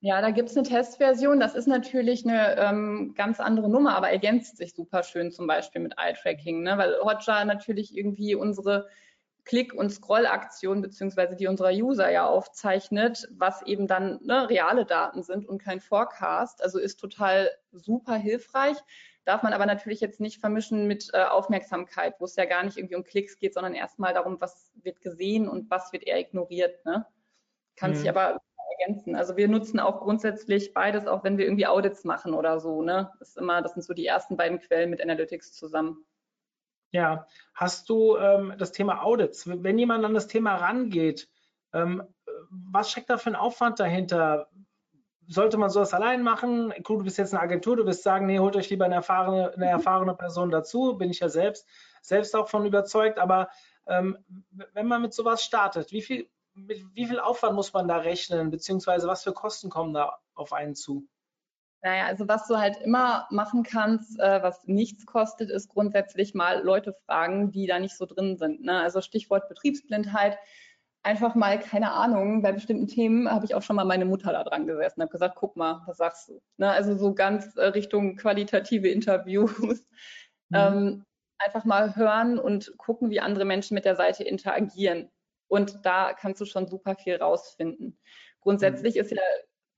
Ja, da gibt es eine Testversion. Das ist natürlich eine ähm, ganz andere Nummer, aber ergänzt sich super schön zum Beispiel mit Eye-Tracking, ne? weil Hotjar natürlich irgendwie unsere Klick- und Scroll-Aktionen beziehungsweise die unserer User ja aufzeichnet, was eben dann ne, reale Daten sind und kein Forecast. Also ist total super hilfreich darf man aber natürlich jetzt nicht vermischen mit äh, Aufmerksamkeit, wo es ja gar nicht irgendwie um Klicks geht, sondern erstmal darum, was wird gesehen und was wird eher ignoriert. Ne? Kann mhm. sich aber ergänzen. Also wir nutzen auch grundsätzlich beides, auch wenn wir irgendwie Audits machen oder so. Ne? Das, ist immer, das sind so die ersten beiden Quellen mit Analytics zusammen. Ja, hast du ähm, das Thema Audits? Wenn jemand an das Thema rangeht, ähm, was steckt da für ein Aufwand dahinter? sollte man sowas allein machen? Cool, du bist jetzt eine Agentur, du wirst sagen, nee, holt euch lieber eine erfahrene, eine erfahrene Person dazu, bin ich ja selbst, selbst auch von überzeugt, aber ähm, wenn man mit sowas startet, wie viel, mit wie viel Aufwand muss man da rechnen, beziehungsweise was für Kosten kommen da auf einen zu? Naja, also was du halt immer machen kannst, äh, was nichts kostet, ist grundsätzlich mal Leute fragen, die da nicht so drin sind. Ne? Also Stichwort Betriebsblindheit einfach mal, keine Ahnung, bei bestimmten Themen habe ich auch schon mal meine Mutter da dran gesessen und habe gesagt, guck mal, was sagst du? Ne, also so ganz äh, Richtung qualitative Interviews. Mhm. Ähm, einfach mal hören und gucken, wie andere Menschen mit der Seite interagieren. Und da kannst du schon super viel rausfinden. Grundsätzlich mhm. ist ja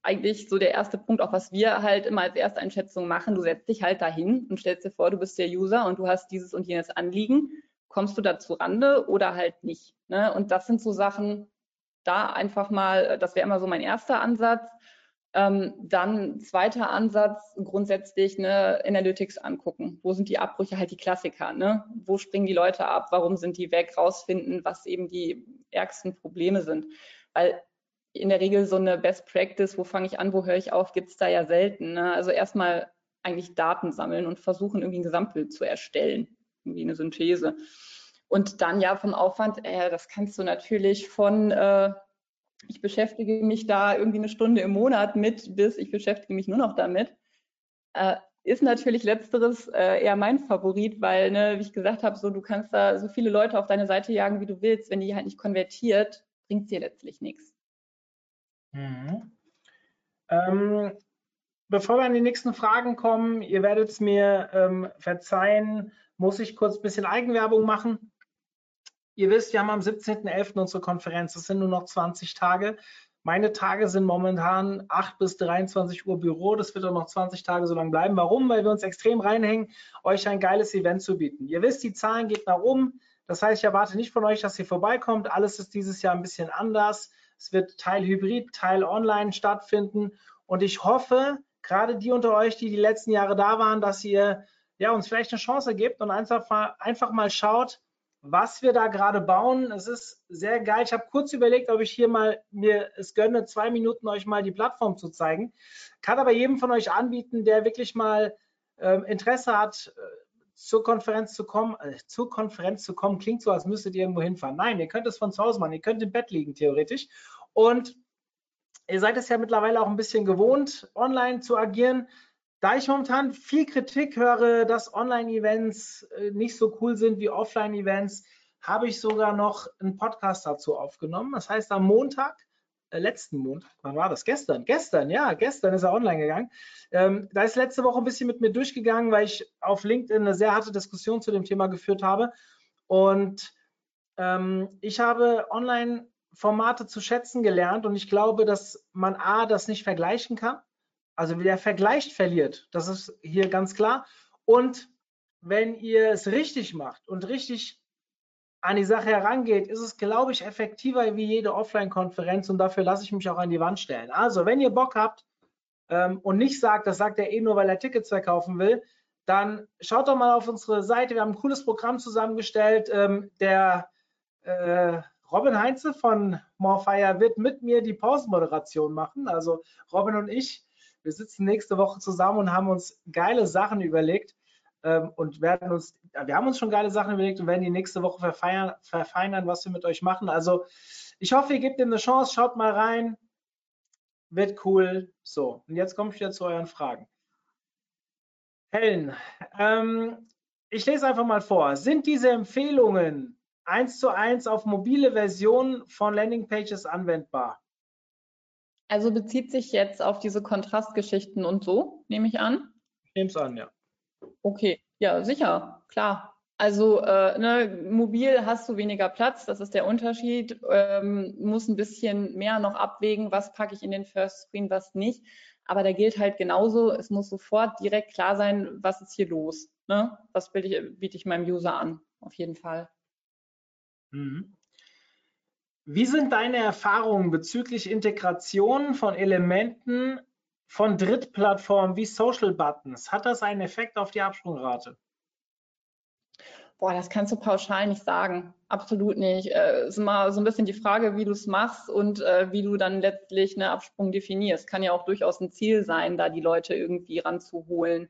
eigentlich so der erste Punkt, auch was wir halt immer als Ersteinschätzung machen. Du setzt dich halt dahin und stellst dir vor, du bist der User und du hast dieses und jenes Anliegen. Kommst du da zu Rande oder halt nicht? Ne? Und das sind so Sachen, da einfach mal, das wäre immer so mein erster Ansatz. Ähm, dann zweiter Ansatz, grundsätzlich ne, Analytics angucken. Wo sind die Abbrüche? Halt die Klassiker. Ne? Wo springen die Leute ab? Warum sind die weg? Rausfinden, was eben die ärgsten Probleme sind. Weil in der Regel so eine Best Practice, wo fange ich an, wo höre ich auf, gibt es da ja selten. Ne? Also erstmal eigentlich Daten sammeln und versuchen, irgendwie ein Gesamtbild zu erstellen, irgendwie eine Synthese. Und dann ja vom Aufwand, äh, das kannst du natürlich von äh, ich beschäftige mich da irgendwie eine Stunde im Monat mit, bis ich beschäftige mich nur noch damit. Äh, ist natürlich letzteres äh, eher mein Favorit, weil, ne, wie ich gesagt habe, so du kannst da so viele Leute auf deine Seite jagen, wie du willst. Wenn die halt nicht konvertiert, bringt es dir letztlich nichts. Mhm. Ähm, bevor wir an die nächsten Fragen kommen, ihr werdet es mir ähm, verzeihen, muss ich kurz ein bisschen Eigenwerbung machen. Ihr wisst, wir haben am 17.11. unsere Konferenz. Es sind nur noch 20 Tage. Meine Tage sind momentan 8 bis 23 Uhr Büro. Das wird auch noch 20 Tage so lang bleiben. Warum? Weil wir uns extrem reinhängen, euch ein geiles Event zu bieten. Ihr wisst, die Zahlen geht nach oben. Das heißt, ich erwarte nicht von euch, dass ihr vorbeikommt. Alles ist dieses Jahr ein bisschen anders. Es wird Teil Hybrid, Teil Online stattfinden. Und ich hoffe, gerade die unter euch, die die letzten Jahre da waren, dass ihr ja, uns vielleicht eine Chance gibt und einfach einfach mal schaut, was wir da gerade bauen. Es ist sehr geil. Ich habe kurz überlegt, ob ich hier mal mir es gönne, zwei Minuten euch mal die Plattform zu zeigen. Kann aber jedem von euch anbieten, der wirklich mal äh, Interesse hat, äh, zur Konferenz zu kommen. Äh, zur Konferenz zu kommen klingt so, als müsstet ihr irgendwo hinfahren. Nein, ihr könnt es von zu Hause machen. Ihr könnt im Bett liegen, theoretisch. Und ihr seid es ja mittlerweile auch ein bisschen gewohnt, online zu agieren. Da ich momentan viel Kritik höre, dass Online-Events äh, nicht so cool sind wie Offline-Events, habe ich sogar noch einen Podcast dazu aufgenommen. Das heißt, am Montag, äh, letzten Montag, wann war das? Gestern, gestern, ja, gestern ist er online gegangen. Ähm, da ist letzte Woche ein bisschen mit mir durchgegangen, weil ich auf LinkedIn eine sehr harte Diskussion zu dem Thema geführt habe. Und ähm, ich habe Online-Formate zu schätzen gelernt und ich glaube, dass man A, das nicht vergleichen kann also wer vergleicht, verliert. Das ist hier ganz klar. Und wenn ihr es richtig macht und richtig an die Sache herangeht, ist es, glaube ich, effektiver wie jede Offline-Konferenz und dafür lasse ich mich auch an die Wand stellen. Also, wenn ihr Bock habt ähm, und nicht sagt, das sagt er eh nur, weil er Tickets verkaufen will, dann schaut doch mal auf unsere Seite. Wir haben ein cooles Programm zusammengestellt. Ähm, der äh, Robin Heinze von Morfire wird mit mir die Pausenmoderation machen. Also Robin und ich wir sitzen nächste Woche zusammen und haben uns geile Sachen überlegt ähm, und werden uns, wir haben uns schon geile Sachen überlegt und werden die nächste Woche verfeinern, verfeinern, was wir mit euch machen. Also ich hoffe, ihr gebt ihm eine Chance, schaut mal rein. Wird cool. So, und jetzt komme ich wieder zu euren Fragen. Helen, ähm, ich lese einfach mal vor. Sind diese Empfehlungen eins zu eins auf mobile Versionen von Landingpages anwendbar? Also bezieht sich jetzt auf diese Kontrastgeschichten und so, nehme ich an? Ich nehme es an, ja. Okay, ja, sicher, klar. Also äh, ne, mobil hast du weniger Platz, das ist der Unterschied. Ähm, muss ein bisschen mehr noch abwägen, was packe ich in den First Screen, was nicht. Aber da gilt halt genauso, es muss sofort direkt klar sein, was ist hier los. Ne? Was biete ich, biete ich meinem User an, auf jeden Fall. Mhm. Wie sind deine Erfahrungen bezüglich Integration von Elementen von Drittplattformen wie Social Buttons? Hat das einen Effekt auf die Absprungrate? Boah, das kannst du pauschal nicht sagen. Absolut nicht. Es äh, ist immer so ein bisschen die Frage, wie du es machst und äh, wie du dann letztlich eine Absprung definierst. Kann ja auch durchaus ein Ziel sein, da die Leute irgendwie ranzuholen.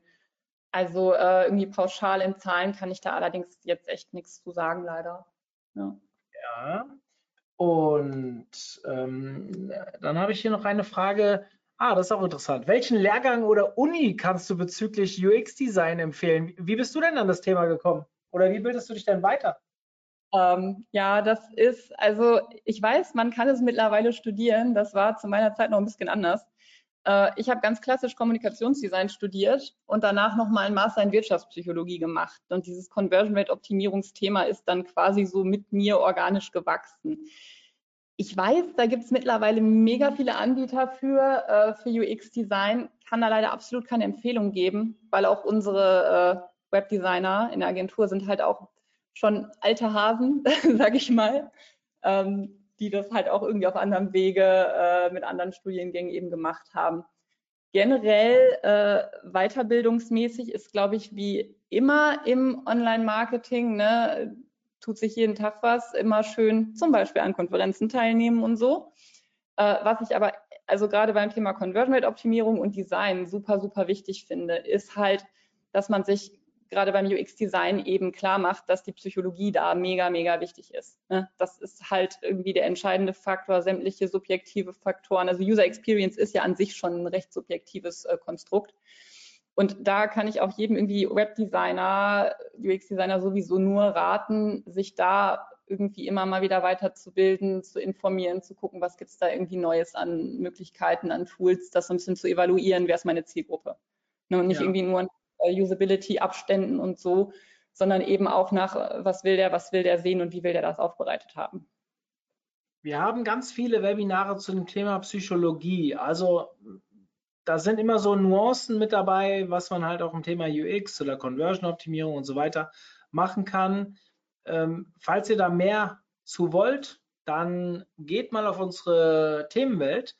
Also äh, irgendwie pauschal in Zahlen kann ich da allerdings jetzt echt nichts zu sagen, leider. Ja. ja. Und ähm, dann habe ich hier noch eine Frage. Ah, das ist auch interessant. Welchen Lehrgang oder Uni kannst du bezüglich UX-Design empfehlen? Wie bist du denn an das Thema gekommen? Oder wie bildest du dich denn weiter? Ähm, ja, das ist, also ich weiß, man kann es mittlerweile studieren. Das war zu meiner Zeit noch ein bisschen anders. Äh, ich habe ganz klassisch Kommunikationsdesign studiert und danach nochmal einen Master in Wirtschaftspsychologie gemacht. Und dieses Conversion Rate Optimierungsthema ist dann quasi so mit mir organisch gewachsen. ich weiß, da gibt es mittlerweile mega viele Anbieter für, äh, für UX-Design, kann da leider absolut keine Empfehlung geben, weil auch unsere äh, Webdesigner in der Agentur sind halt auch schon alte Hasen, (laughs) sage ich mal, ähm, die das halt auch irgendwie auf anderem Wege äh, mit anderen Studiengängen eben gemacht haben. Generell äh, weiterbildungsmäßig ist, glaube ich, wie immer im Online-Marketing, ne, tut sich jeden Tag was, immer schön zum Beispiel an Konferenzen teilnehmen und so. Äh, was ich aber, also gerade beim Thema Conversion Rate Optimierung und Design super, super wichtig finde, ist halt, dass man sich gerade beim UX-Design eben klar macht, dass die Psychologie da mega, mega wichtig ist. Ne? Das ist halt irgendwie der entscheidende Faktor, sämtliche subjektive Faktoren. Also User Experience ist ja an sich schon ein recht subjektives äh, Konstrukt. Und da kann ich auch jedem irgendwie Webdesigner, UX-Designer sowieso nur raten, sich da irgendwie immer mal wieder weiterzubilden, zu informieren, zu gucken, was gibt es da irgendwie Neues an Möglichkeiten, an Tools, das so ein bisschen zu evaluieren, wer ist meine Zielgruppe. Ne, und nicht ja. irgendwie nur Usability-Abständen und so, sondern eben auch nach, äh, was will der, was will der sehen und wie will der das aufbereitet haben. Wir haben ganz viele Webinare zu dem Thema Psychologie. Also da sind immer so Nuancen mit dabei, was man halt auch im Thema UX oder Conversion-Optimierung und so weiter machen kann. Ähm, falls ihr da mehr zu wollt, dann geht mal auf unsere Themenwelt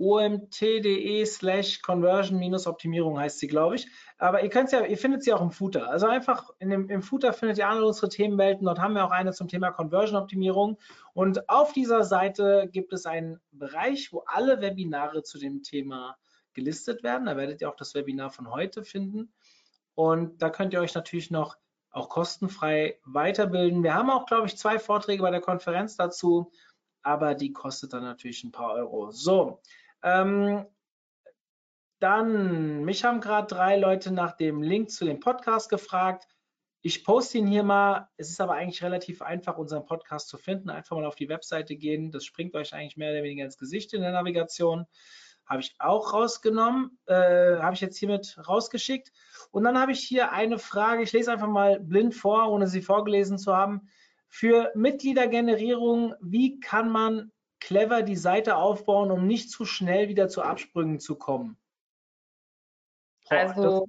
omt.de slash conversion-optimierung heißt sie, glaube ich. Aber ihr könnt ja, ihr findet sie auch im Footer. Also einfach in dem, im Footer findet ihr alle unsere Themenwelten. Dort haben wir auch eine zum Thema Conversion-Optimierung. Und auf dieser Seite gibt es einen Bereich, wo alle Webinare zu dem Thema gelistet werden. Da werdet ihr auch das Webinar von heute finden. Und da könnt ihr euch natürlich noch auch kostenfrei weiterbilden. Wir haben auch, glaube ich, zwei Vorträge bei der Konferenz dazu, aber die kostet dann natürlich ein paar Euro. So, ähm, dann, mich haben gerade drei Leute nach dem Link zu dem Podcast gefragt. Ich poste ihn hier mal. Es ist aber eigentlich relativ einfach, unseren Podcast zu finden. Einfach mal auf die Webseite gehen. Das springt euch eigentlich mehr oder weniger ins Gesicht in der Navigation. Habe ich auch rausgenommen. Äh, habe ich jetzt hiermit rausgeschickt. Und dann habe ich hier eine Frage. Ich lese einfach mal blind vor, ohne sie vorgelesen zu haben. Für Mitgliedergenerierung, wie kann man clever die Seite aufbauen, um nicht zu schnell wieder zu Absprüngen zu kommen? Boah, also,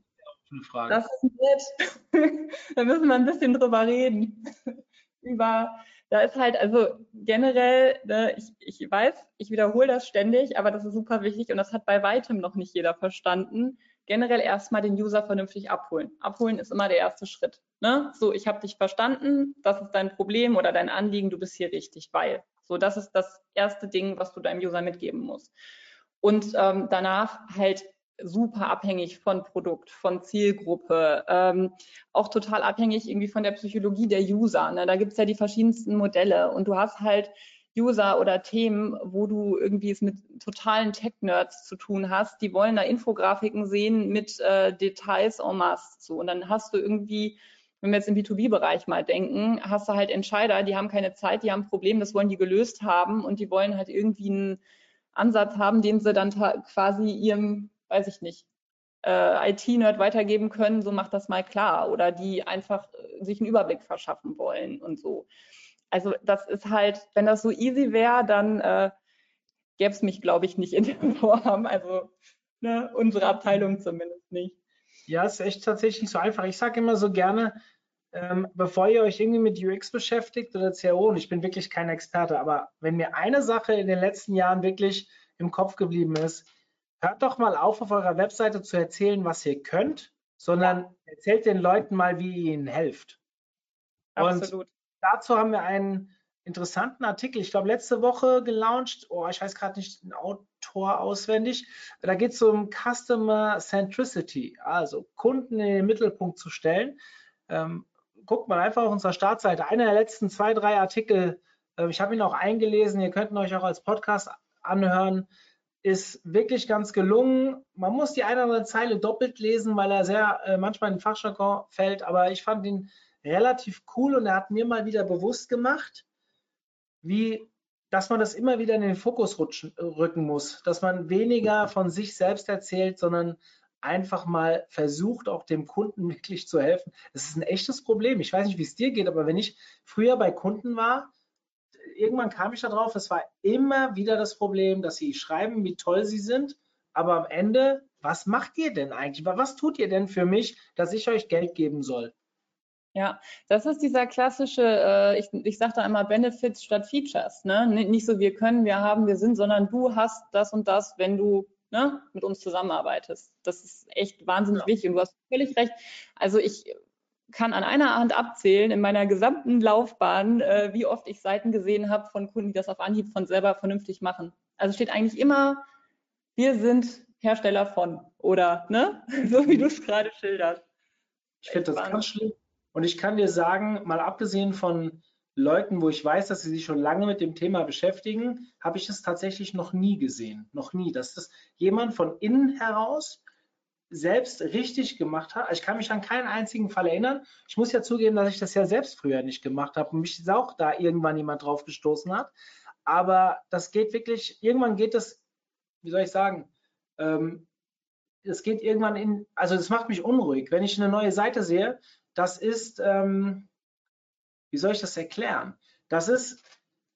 das, das ist nett. (laughs) da müssen wir ein bisschen drüber reden. (laughs) Über, da ist halt, also generell, ne, ich, ich weiß, ich wiederhole das ständig, aber das ist super wichtig und das hat bei weitem noch nicht jeder verstanden. Generell erstmal den User vernünftig abholen. Abholen ist immer der erste Schritt. Ne? So, ich habe dich verstanden, das ist dein Problem oder dein Anliegen, du bist hier richtig, weil. So, das ist das erste Ding, was du deinem User mitgeben musst. Und ähm, danach halt super abhängig von Produkt, von Zielgruppe, ähm, auch total abhängig irgendwie von der Psychologie der User. Ne? Da gibt es ja die verschiedensten Modelle und du hast halt User oder Themen, wo du irgendwie es mit totalen Tech-Nerds zu tun hast, die wollen da Infografiken sehen mit äh, Details en masse. So. Und dann hast du irgendwie wenn wir jetzt im B2B-Bereich mal denken, hast du halt Entscheider, die haben keine Zeit, die haben ein Problem, das wollen die gelöst haben und die wollen halt irgendwie einen Ansatz haben, den sie dann quasi ihrem, weiß ich nicht, äh, IT-Nerd weitergeben können, so macht das mal klar. Oder die einfach äh, sich einen Überblick verschaffen wollen und so. Also das ist halt, wenn das so easy wäre, dann äh, gäbe es mich, glaube ich, nicht in der Form. (laughs) Also ne, unsere Abteilung zumindest nicht. Ja, es ist echt tatsächlich so einfach. Ich sage immer so gerne, ähm, bevor ihr euch irgendwie mit UX beschäftigt oder CRO, und ich bin wirklich kein Experte, aber wenn mir eine Sache in den letzten Jahren wirklich im Kopf geblieben ist, hört doch mal auf, auf eurer Webseite zu erzählen, was ihr könnt, sondern ja. erzählt den Leuten mal, wie ihr ihnen helft. Absolut. Und dazu haben wir einen interessanten Artikel, ich glaube, letzte Woche gelauncht. Oh, ich weiß gerade nicht Autor auswendig. Da geht es um Customer Centricity, also Kunden in den Mittelpunkt zu stellen. Ähm, guckt mal einfach auf unserer Startseite. Einer der letzten zwei, drei Artikel, äh, ich habe ihn auch eingelesen, ihr könnt ihn euch auch als Podcast anhören, ist wirklich ganz gelungen. Man muss die eine oder andere Zeile doppelt lesen, weil er sehr äh, manchmal in den Fachjargon fällt, aber ich fand ihn relativ cool und er hat mir mal wieder bewusst gemacht, wie dass man das immer wieder in den Fokus rutschen, rücken muss, dass man weniger von sich selbst erzählt, sondern einfach mal versucht, auch dem Kunden (laughs) wirklich zu helfen. Das ist ein echtes Problem. Ich weiß nicht, wie es dir geht, aber wenn ich früher bei Kunden war, irgendwann kam ich da drauf, es war immer wieder das Problem, dass sie schreiben, wie toll sie sind, aber am Ende, was macht ihr denn eigentlich? Was tut ihr denn für mich, dass ich euch Geld geben soll? Ja, das ist dieser klassische, äh, ich, ich sage da einmal Benefits statt Features. Ne? Nicht so wir können, wir haben, wir sind, sondern du hast das und das, wenn du ne, mit uns zusammenarbeitest. Das ist echt wahnsinnig ja. wichtig und du hast völlig recht. Also ich kann an einer Hand abzählen in meiner gesamten Laufbahn, äh, wie oft ich Seiten gesehen habe von Kunden, die das auf Anhieb von selber vernünftig machen. Also steht eigentlich immer, wir sind Hersteller von oder ne, (laughs) so wie du es gerade schilderst. Ich finde das ganz schlimm. Und ich kann dir sagen, mal abgesehen von Leuten, wo ich weiß, dass sie sich schon lange mit dem Thema beschäftigen, habe ich es tatsächlich noch nie gesehen. Noch nie. Dass das jemand von innen heraus selbst richtig gemacht hat. Ich kann mich an keinen einzigen Fall erinnern. Ich muss ja zugeben, dass ich das ja selbst früher nicht gemacht habe und mich auch da irgendwann jemand drauf gestoßen hat. Aber das geht wirklich, irgendwann geht das, wie soll ich sagen, ähm, es geht irgendwann in, also das macht mich unruhig. Wenn ich eine neue Seite sehe, das ist, ähm, wie soll ich das erklären? Das ist,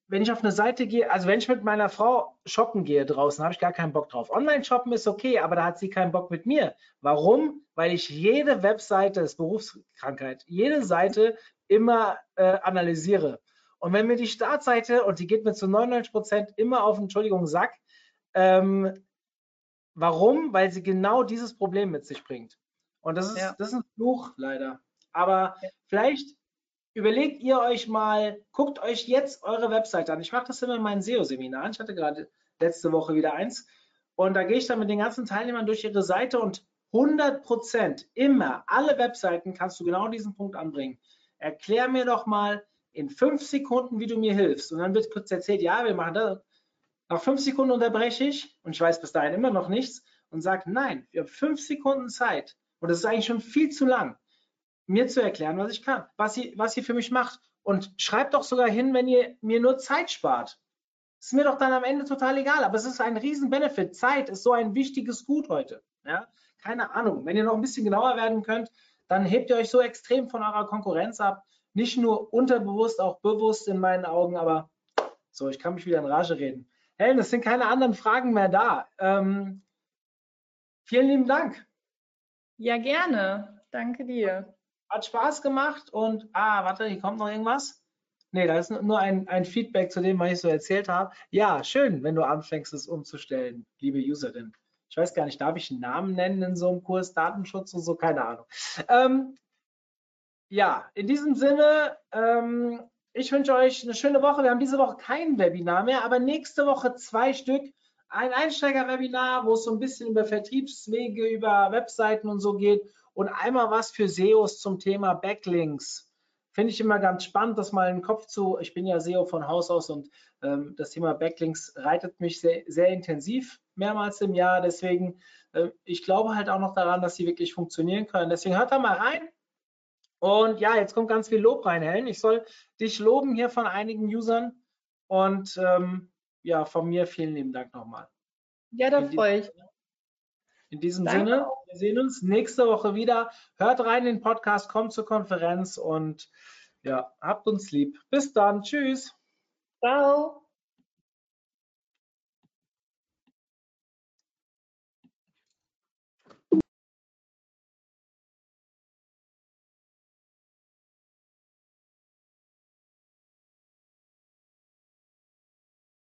wenn ich auf eine Seite gehe, also wenn ich mit meiner Frau shoppen gehe draußen, habe ich gar keinen Bock drauf. Online-Shoppen ist okay, aber da hat sie keinen Bock mit mir. Warum? Weil ich jede Webseite, das ist Berufskrankheit, jede Seite immer äh, analysiere. Und wenn mir die Startseite, und die geht mir zu 99 Prozent immer auf, Entschuldigung, Sack, ähm, warum? Weil sie genau dieses Problem mit sich bringt. Und das ist, ja. das ist ein Fluch, leider. Aber vielleicht überlegt ihr euch mal, guckt euch jetzt eure Webseite an. Ich mache das immer in meinen SEO-Seminaren. Ich hatte gerade letzte Woche wieder eins. Und da gehe ich dann mit den ganzen Teilnehmern durch ihre Seite und 100 Prozent immer, alle Webseiten kannst du genau diesen Punkt anbringen. Erklär mir doch mal in fünf Sekunden, wie du mir hilfst. Und dann wird kurz erzählt, ja, wir machen das. Nach fünf Sekunden unterbreche ich und ich weiß bis dahin immer noch nichts und sage, nein, wir haben fünf Sekunden Zeit. Und das ist eigentlich schon viel zu lang mir zu erklären, was ich kann, was sie, was sie für mich macht. Und schreibt doch sogar hin, wenn ihr mir nur Zeit spart. Ist mir doch dann am Ende total egal, aber es ist ein riesen Benefit. Zeit ist so ein wichtiges Gut heute. Ja? Keine Ahnung. Wenn ihr noch ein bisschen genauer werden könnt, dann hebt ihr euch so extrem von eurer Konkurrenz ab. Nicht nur unterbewusst, auch bewusst in meinen Augen, aber so, ich kann mich wieder in Rage reden. Helen, es sind keine anderen Fragen mehr da. Ähm, vielen lieben Dank. Ja, gerne. Danke dir. Hat Spaß gemacht und, ah, warte, hier kommt noch irgendwas. Nee, da ist nur ein, ein Feedback zu dem, was ich so erzählt habe. Ja, schön, wenn du anfängst, es umzustellen, liebe Userin. Ich weiß gar nicht, darf ich einen Namen nennen in so einem Kurs Datenschutz und so? Keine Ahnung. Ähm, ja, in diesem Sinne, ähm, ich wünsche euch eine schöne Woche. Wir haben diese Woche kein Webinar mehr, aber nächste Woche zwei Stück. Ein Einsteiger-Webinar, wo es so ein bisschen über Vertriebswege, über Webseiten und so geht und einmal was für SEOs zum Thema Backlinks. Finde ich immer ganz spannend, das mal in den Kopf zu. Ich bin ja SEO von Haus aus und ähm, das Thema Backlinks reitet mich sehr, sehr intensiv mehrmals im Jahr. Deswegen, äh, ich glaube halt auch noch daran, dass sie wirklich funktionieren können. Deswegen hört da mal rein. Und ja, jetzt kommt ganz viel Lob rein, Helen. Ich soll dich loben hier von einigen Usern. Und ähm, ja, von mir vielen lieben Dank nochmal. Ja, da freue ich mich. In diesem Danke. Sinne, wir sehen uns nächste Woche wieder. Hört rein in den Podcast, kommt zur Konferenz und ja, habt uns lieb. Bis dann. Tschüss. Ciao.